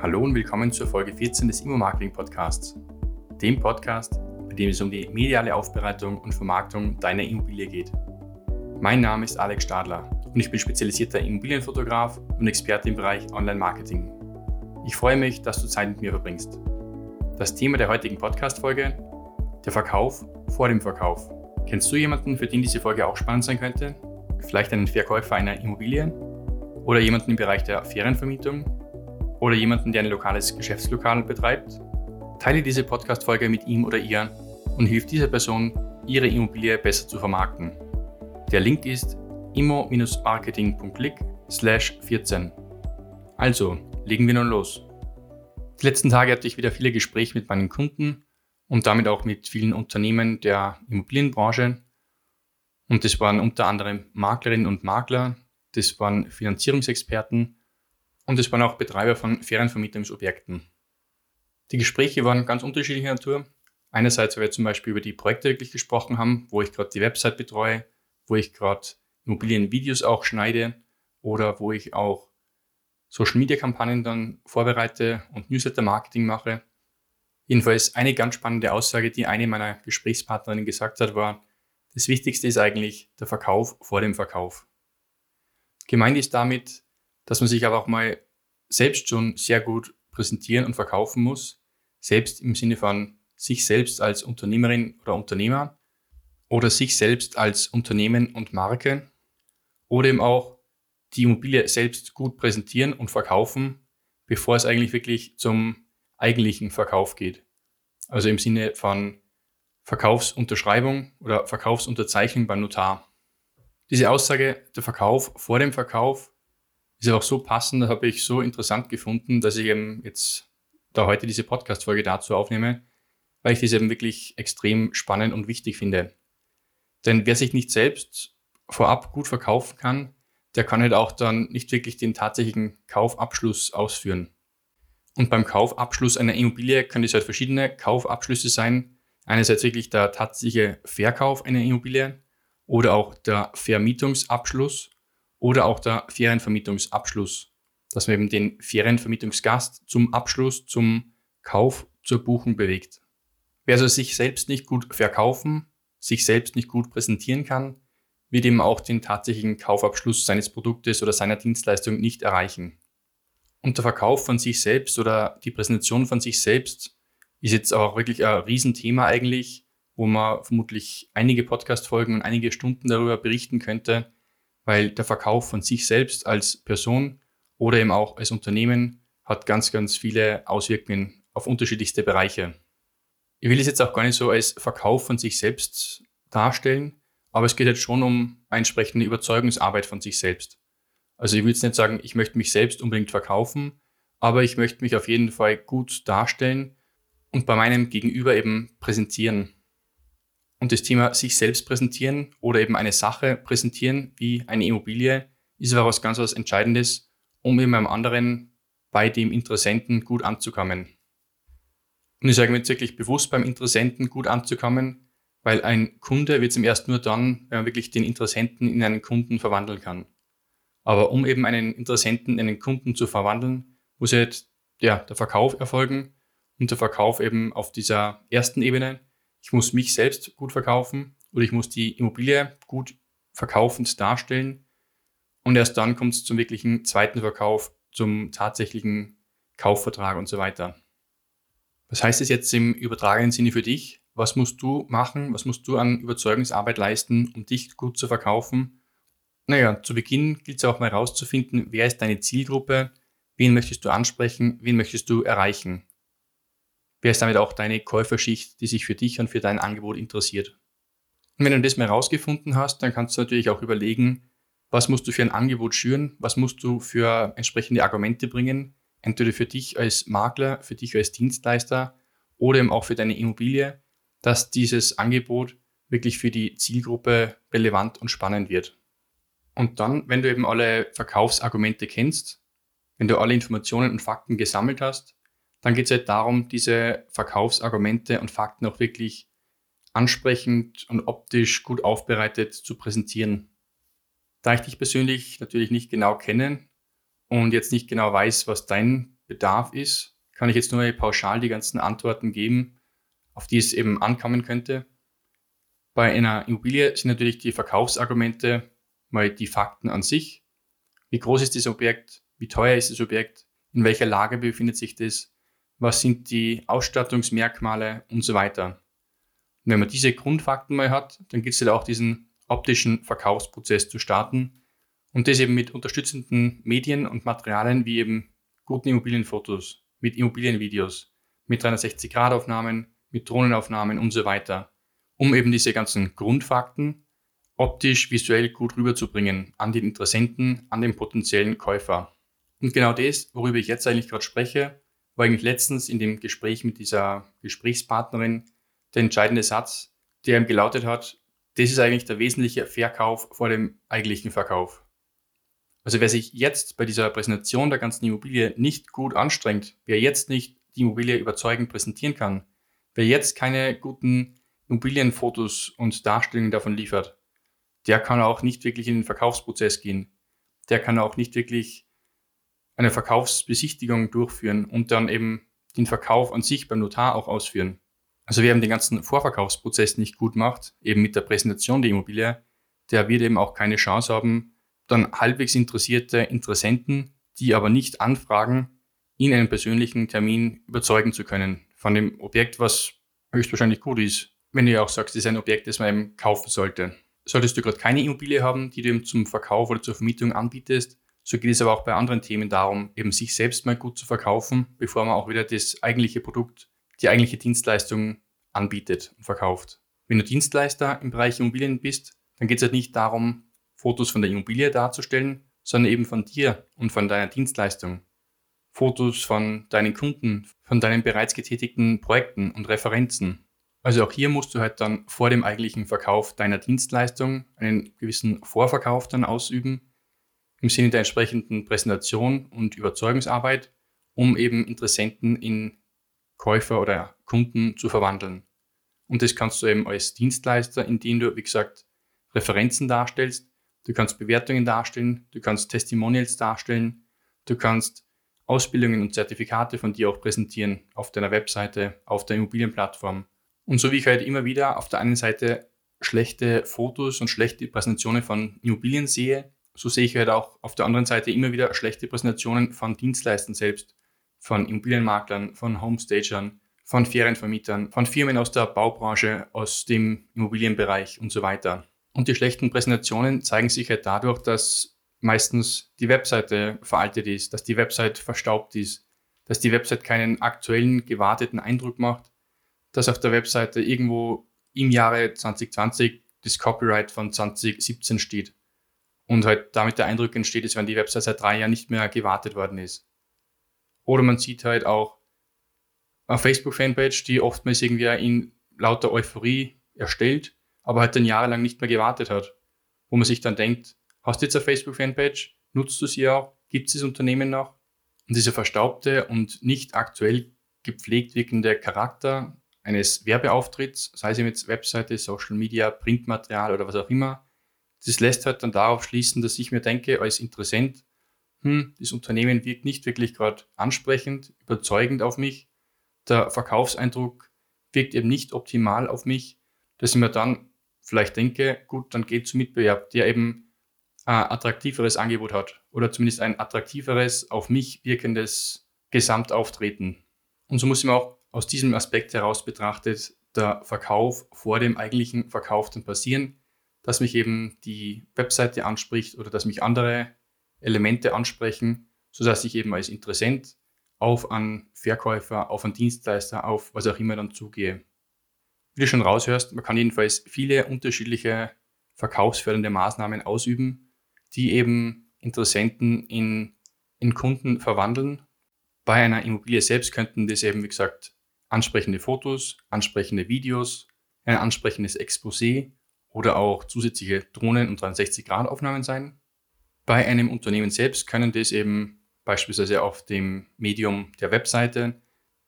Hallo und willkommen zur Folge 14 des Immo-Marketing Podcasts, dem Podcast, bei dem es um die mediale Aufbereitung und Vermarktung deiner Immobilie geht. Mein Name ist Alex Stadler und ich bin spezialisierter Immobilienfotograf und Experte im Bereich Online-Marketing. Ich freue mich, dass du Zeit mit mir verbringst. Das Thema der heutigen Podcast-Folge: der Verkauf vor dem Verkauf. Kennst du jemanden, für den diese Folge auch spannend sein könnte? Vielleicht einen Verkäufer einer Immobilie oder jemanden im Bereich der Ferienvermietung oder jemanden, der ein lokales Geschäftslokal betreibt, teile diese Podcast-Folge mit ihm oder ihr und hilf dieser Person, ihre Immobilie besser zu vermarkten. Der Link ist immo-marketing.click slash 14. Also, legen wir nun los. Die letzten Tage hatte ich wieder viele Gespräche mit meinen Kunden und damit auch mit vielen Unternehmen der Immobilienbranche. Und das waren unter anderem Maklerinnen und Makler, das waren Finanzierungsexperten und es waren auch Betreiber von Ferienvermietungsobjekten. Die Gespräche waren ganz unterschiedlicher Natur. Einerseits, weil wir zum Beispiel über die Projekte wirklich gesprochen haben, wo ich gerade die Website betreue, wo ich gerade Immobilienvideos auch schneide oder wo ich auch Social-Media-Kampagnen dann vorbereite und Newsletter-Marketing mache. Jedenfalls eine ganz spannende Aussage, die eine meiner Gesprächspartnerinnen gesagt hat, war, das Wichtigste ist eigentlich der Verkauf vor dem Verkauf. Gemeint ist damit, dass man sich aber auch mal selbst schon sehr gut präsentieren und verkaufen muss, selbst im Sinne von sich selbst als Unternehmerin oder Unternehmer oder sich selbst als Unternehmen und Marke oder eben auch die Immobilie selbst gut präsentieren und verkaufen, bevor es eigentlich wirklich zum eigentlichen Verkauf geht. Also im Sinne von Verkaufsunterschreibung oder Verkaufsunterzeichnung beim Notar. Diese Aussage, der Verkauf vor dem Verkauf, ist auch so passend, habe ich so interessant gefunden, dass ich eben jetzt da heute diese Podcast-Folge dazu aufnehme, weil ich das eben wirklich extrem spannend und wichtig finde. Denn wer sich nicht selbst vorab gut verkaufen kann, der kann halt auch dann nicht wirklich den tatsächlichen Kaufabschluss ausführen. Und beim Kaufabschluss einer Immobilie können es halt verschiedene Kaufabschlüsse sein. Einerseits wirklich der tatsächliche Verkauf einer Immobilie oder auch der Vermietungsabschluss oder auch der Ferienvermietungsabschluss, dass man eben den Ferienvermietungsgast zum Abschluss, zum Kauf, zur Buchung bewegt. Wer also sich selbst nicht gut verkaufen, sich selbst nicht gut präsentieren kann, wird eben auch den tatsächlichen Kaufabschluss seines Produktes oder seiner Dienstleistung nicht erreichen. Und der Verkauf von sich selbst oder die Präsentation von sich selbst ist jetzt auch wirklich ein Riesenthema eigentlich, wo man vermutlich einige Podcast-Folgen und einige Stunden darüber berichten könnte, weil der Verkauf von sich selbst als Person oder eben auch als Unternehmen hat ganz, ganz viele Auswirkungen auf unterschiedlichste Bereiche. Ich will es jetzt auch gar nicht so als Verkauf von sich selbst darstellen, aber es geht jetzt schon um entsprechende Überzeugungsarbeit von sich selbst. Also ich will jetzt nicht sagen, ich möchte mich selbst unbedingt verkaufen, aber ich möchte mich auf jeden Fall gut darstellen und bei meinem Gegenüber eben präsentieren. Und das Thema sich selbst präsentieren oder eben eine Sache präsentieren, wie eine Immobilie, ist aber was ganz was Entscheidendes, um eben beim anderen, bei dem Interessenten gut anzukommen. Und ich sage mir jetzt wirklich bewusst beim Interessenten gut anzukommen, weil ein Kunde wird es ihm erst nur dann, wenn man wirklich den Interessenten in einen Kunden verwandeln kann. Aber um eben einen Interessenten in einen Kunden zu verwandeln, muss halt ja, der Verkauf erfolgen und der Verkauf eben auf dieser ersten Ebene ich muss mich selbst gut verkaufen oder ich muss die Immobilie gut verkaufend darstellen. Und erst dann kommt es zum wirklichen zweiten Verkauf, zum tatsächlichen Kaufvertrag und so weiter. Was heißt es jetzt im übertragenen Sinne für dich? Was musst du machen? Was musst du an Überzeugungsarbeit leisten, um dich gut zu verkaufen? Naja, zu Beginn gilt es auch mal herauszufinden, wer ist deine Zielgruppe, wen möchtest du ansprechen, wen möchtest du erreichen. Wer ist damit auch deine Käuferschicht, die sich für dich und für dein Angebot interessiert? Und wenn du das mal herausgefunden hast, dann kannst du natürlich auch überlegen, was musst du für ein Angebot schüren, was musst du für entsprechende Argumente bringen, entweder für dich als Makler, für dich als Dienstleister oder eben auch für deine Immobilie, dass dieses Angebot wirklich für die Zielgruppe relevant und spannend wird. Und dann, wenn du eben alle Verkaufsargumente kennst, wenn du alle Informationen und Fakten gesammelt hast, dann geht es halt darum, diese Verkaufsargumente und Fakten auch wirklich ansprechend und optisch gut aufbereitet zu präsentieren. Da ich dich persönlich natürlich nicht genau kenne und jetzt nicht genau weiß, was dein Bedarf ist, kann ich jetzt nur pauschal die ganzen Antworten geben, auf die es eben ankommen könnte. Bei einer Immobilie sind natürlich die Verkaufsargumente mal die Fakten an sich. Wie groß ist das Objekt? Wie teuer ist das Objekt? In welcher Lage befindet sich das? Was sind die Ausstattungsmerkmale und so weiter? Und wenn man diese Grundfakten mal hat, dann gibt es halt auch diesen optischen Verkaufsprozess zu starten und das eben mit unterstützenden Medien und Materialien wie eben guten Immobilienfotos, mit Immobilienvideos, mit 360-Grad-Aufnahmen, mit Drohnenaufnahmen und so weiter, um eben diese ganzen Grundfakten optisch, visuell gut rüberzubringen an den Interessenten, an den potenziellen Käufer. Und genau das, worüber ich jetzt eigentlich gerade spreche, war eigentlich letztens in dem Gespräch mit dieser Gesprächspartnerin der entscheidende Satz, der ihm gelautet hat, das ist eigentlich der wesentliche Verkauf vor dem eigentlichen Verkauf. Also wer sich jetzt bei dieser Präsentation der ganzen Immobilie nicht gut anstrengt, wer jetzt nicht die Immobilie überzeugend präsentieren kann, wer jetzt keine guten Immobilienfotos und Darstellungen davon liefert, der kann auch nicht wirklich in den Verkaufsprozess gehen. Der kann auch nicht wirklich eine Verkaufsbesichtigung durchführen und dann eben den Verkauf an sich beim Notar auch ausführen. Also wer eben den ganzen Vorverkaufsprozess nicht gut macht, eben mit der Präsentation der Immobilie, der wird eben auch keine Chance haben, dann halbwegs interessierte Interessenten, die aber nicht anfragen, in einem persönlichen Termin überzeugen zu können von dem Objekt, was höchstwahrscheinlich gut ist. Wenn du ja auch sagst, es ist ein Objekt, das man eben kaufen sollte. Solltest du gerade keine Immobilie haben, die du eben zum Verkauf oder zur Vermietung anbietest, so geht es aber auch bei anderen Themen darum, eben sich selbst mal gut zu verkaufen, bevor man auch wieder das eigentliche Produkt die eigentliche Dienstleistung anbietet und verkauft. Wenn du Dienstleister im Bereich Immobilien bist, dann geht es halt nicht darum, Fotos von der Immobilie darzustellen, sondern eben von dir und von deiner Dienstleistung. Fotos von deinen Kunden, von deinen bereits getätigten Projekten und Referenzen. Also auch hier musst du halt dann vor dem eigentlichen Verkauf deiner Dienstleistung einen gewissen Vorverkauf dann ausüben, im Sinne der entsprechenden Präsentation und Überzeugungsarbeit, um eben Interessenten in Käufer oder Kunden zu verwandeln. Und das kannst du eben als Dienstleister, indem du, wie gesagt, Referenzen darstellst, du kannst Bewertungen darstellen, du kannst Testimonials darstellen, du kannst Ausbildungen und Zertifikate von dir auch präsentieren auf deiner Webseite, auf der Immobilienplattform. Und so wie ich halt immer wieder auf der einen Seite schlechte Fotos und schlechte Präsentationen von Immobilien sehe, so sehe ich halt auch auf der anderen Seite immer wieder schlechte Präsentationen von Dienstleistern selbst von Immobilienmaklern, von Homestagern, von Ferienvermietern, von Firmen aus der Baubranche, aus dem Immobilienbereich und so weiter. Und die schlechten Präsentationen zeigen sich halt dadurch, dass meistens die Webseite veraltet ist, dass die Website verstaubt ist, dass die Website keinen aktuellen, gewarteten Eindruck macht, dass auf der Webseite irgendwo im Jahre 2020 das Copyright von 2017 steht und halt damit der Eindruck entsteht, als wenn die Website seit drei Jahren nicht mehr gewartet worden ist. Oder man sieht halt auch eine Facebook-Fanpage, die oftmals irgendwie in lauter Euphorie erstellt, aber halt dann jahrelang nicht mehr gewartet hat. Wo man sich dann denkt, hast du jetzt eine Facebook-Fanpage? Nutzt du sie auch? Gibt es das Unternehmen noch? Und dieser verstaubte und nicht aktuell gepflegt wirkende Charakter eines Werbeauftritts, sei es jetzt Webseite, Social Media, Printmaterial oder was auch immer, das lässt halt dann darauf schließen, dass ich mir denke, als Interessent, hm, das Unternehmen wirkt nicht wirklich gerade ansprechend, überzeugend auf mich. Der Verkaufseindruck wirkt eben nicht optimal auf mich, dass ich mir dann vielleicht denke, gut, dann geht zum Mitbewerb, der eben ein attraktiveres Angebot hat oder zumindest ein attraktiveres, auf mich wirkendes Gesamtauftreten. Und so muss ich mir auch aus diesem Aspekt heraus betrachtet der Verkauf vor dem eigentlichen Verkauf dann passieren, dass mich eben die Webseite anspricht oder dass mich andere Elemente ansprechen, sodass ich eben als Interessent auf einen Verkäufer, auf einen Dienstleister, auf was auch immer dann zugehe. Wie du schon raushörst, man kann jedenfalls viele unterschiedliche verkaufsfördernde Maßnahmen ausüben, die eben Interessenten in, in Kunden verwandeln. Bei einer Immobilie selbst könnten das eben, wie gesagt, ansprechende Fotos, ansprechende Videos, ein ansprechendes Exposé oder auch zusätzliche Drohnen- und 360-Grad-Aufnahmen sein. Bei einem Unternehmen selbst können das eben beispielsweise auf dem Medium der Webseite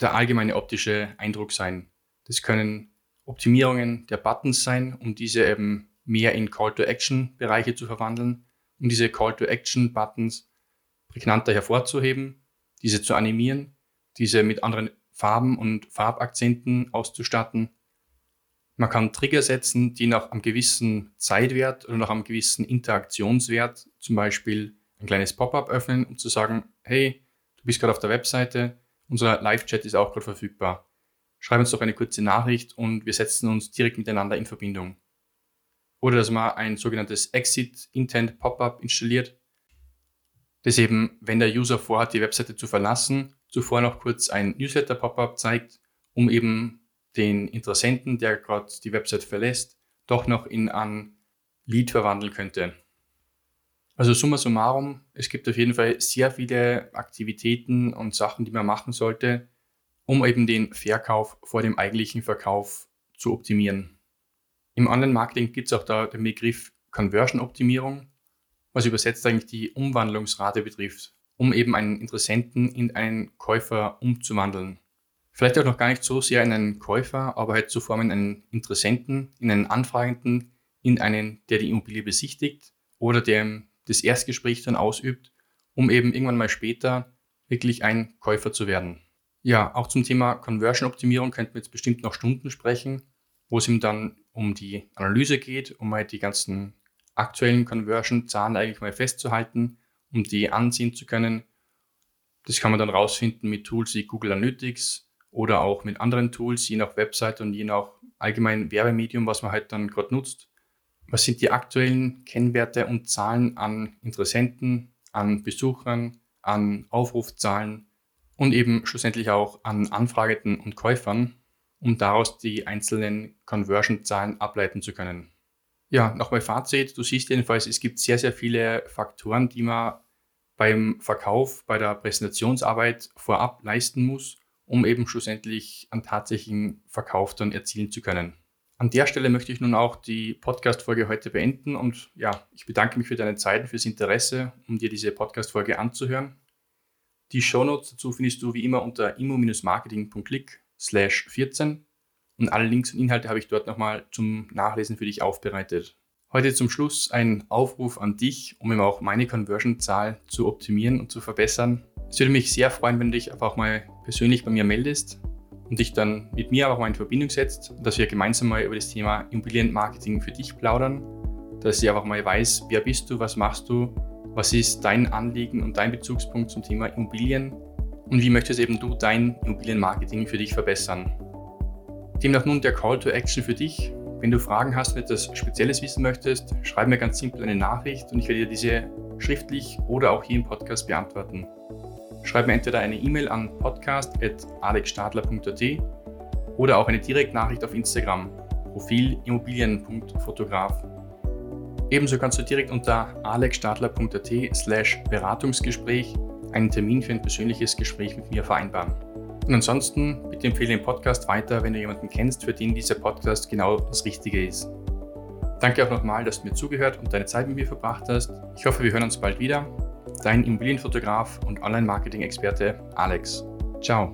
der allgemeine optische Eindruck sein. Das können Optimierungen der Buttons sein, um diese eben mehr in Call-to-Action-Bereiche zu verwandeln, um diese Call-to-Action-Buttons prägnanter hervorzuheben, diese zu animieren, diese mit anderen Farben und Farbakzenten auszustatten. Man kann Trigger setzen, die nach einem gewissen Zeitwert oder nach einem gewissen Interaktionswert, zum Beispiel ein kleines Pop-up öffnen, um zu sagen, hey, du bist gerade auf der Webseite, unser Live-Chat ist auch gerade verfügbar. Schreib uns doch eine kurze Nachricht und wir setzen uns direkt miteinander in Verbindung. Oder dass man ein sogenanntes Exit Intent Pop-up installiert, das eben, wenn der User vorhat, die Webseite zu verlassen, zuvor noch kurz ein Newsletter-Pop-up zeigt, um eben den Interessenten, der gerade die Website verlässt, doch noch in ein Lead verwandeln könnte. Also summa summarum, es gibt auf jeden Fall sehr viele Aktivitäten und Sachen, die man machen sollte, um eben den Verkauf vor dem eigentlichen Verkauf zu optimieren. Im Online-Marketing gibt es auch da den Begriff Conversion-Optimierung, was übersetzt eigentlich die Umwandlungsrate betrifft, um eben einen Interessenten in einen Käufer umzuwandeln. Vielleicht auch noch gar nicht so sehr in einen Käufer, aber halt zu formen einen Interessenten, in einen Anfragenden, in einen, der die Immobilie besichtigt oder der das Erstgespräch dann ausübt, um eben irgendwann mal später wirklich ein Käufer zu werden. Ja, auch zum Thema Conversion-Optimierung könnten wir jetzt bestimmt noch Stunden sprechen, wo es ihm dann um die Analyse geht, um halt die ganzen aktuellen Conversion-Zahlen eigentlich mal festzuhalten, um die ansehen zu können. Das kann man dann rausfinden mit Tools wie Google Analytics oder auch mit anderen Tools, je nach Website und je nach allgemein Werbemedium, was man halt dann gerade nutzt. Was sind die aktuellen Kennwerte und Zahlen an Interessenten, an Besuchern, an Aufrufzahlen und eben schlussendlich auch an Anfragenden und Käufern, um daraus die einzelnen Conversion-Zahlen ableiten zu können. Ja, nochmal Fazit. Du siehst jedenfalls, es gibt sehr, sehr viele Faktoren, die man beim Verkauf, bei der Präsentationsarbeit vorab leisten muss, um eben schlussendlich einen tatsächlichen Verkauf dann erzielen zu können. An der Stelle möchte ich nun auch die Podcast-Folge heute beenden und ja, ich bedanke mich für deine Zeit und fürs Interesse, um dir diese Podcast-Folge anzuhören. Die Shownotes dazu findest du wie immer unter immo-marketing.click slash 14 und alle Links und Inhalte habe ich dort nochmal zum Nachlesen für dich aufbereitet. Heute zum Schluss ein Aufruf an dich, um eben auch meine Conversion-Zahl zu optimieren und zu verbessern. Es würde mich sehr freuen, wenn du dich einfach mal persönlich bei mir meldest und dich dann mit mir auch mal in Verbindung setzt, dass wir gemeinsam mal über das Thema Immobilienmarketing für dich plaudern, dass ich einfach mal weiß, wer bist du, was machst du, was ist dein Anliegen und dein Bezugspunkt zum Thema Immobilien und wie möchtest eben du dein Immobilienmarketing für dich verbessern. Demnach nun der Call to Action für dich. Wenn du Fragen hast und etwas Spezielles wissen möchtest, schreib mir ganz simpel eine Nachricht und ich werde dir diese schriftlich oder auch hier im Podcast beantworten. Schreib mir entweder eine E-Mail an podcast.alexstadler.at oder auch eine Direktnachricht auf Instagram, Profil immobilien.fotograf. Ebenso kannst du direkt unter alexstadler.at slash Beratungsgespräch einen Termin für ein persönliches Gespräch mit mir vereinbaren. Und ansonsten bitte empfehle den Podcast weiter, wenn du jemanden kennst, für den dieser Podcast genau das Richtige ist. Danke auch nochmal, dass du mir zugehört und deine Zeit mit mir verbracht hast. Ich hoffe, wir hören uns bald wieder. Dein Immobilienfotograf und Online-Marketing-Experte Alex. Ciao.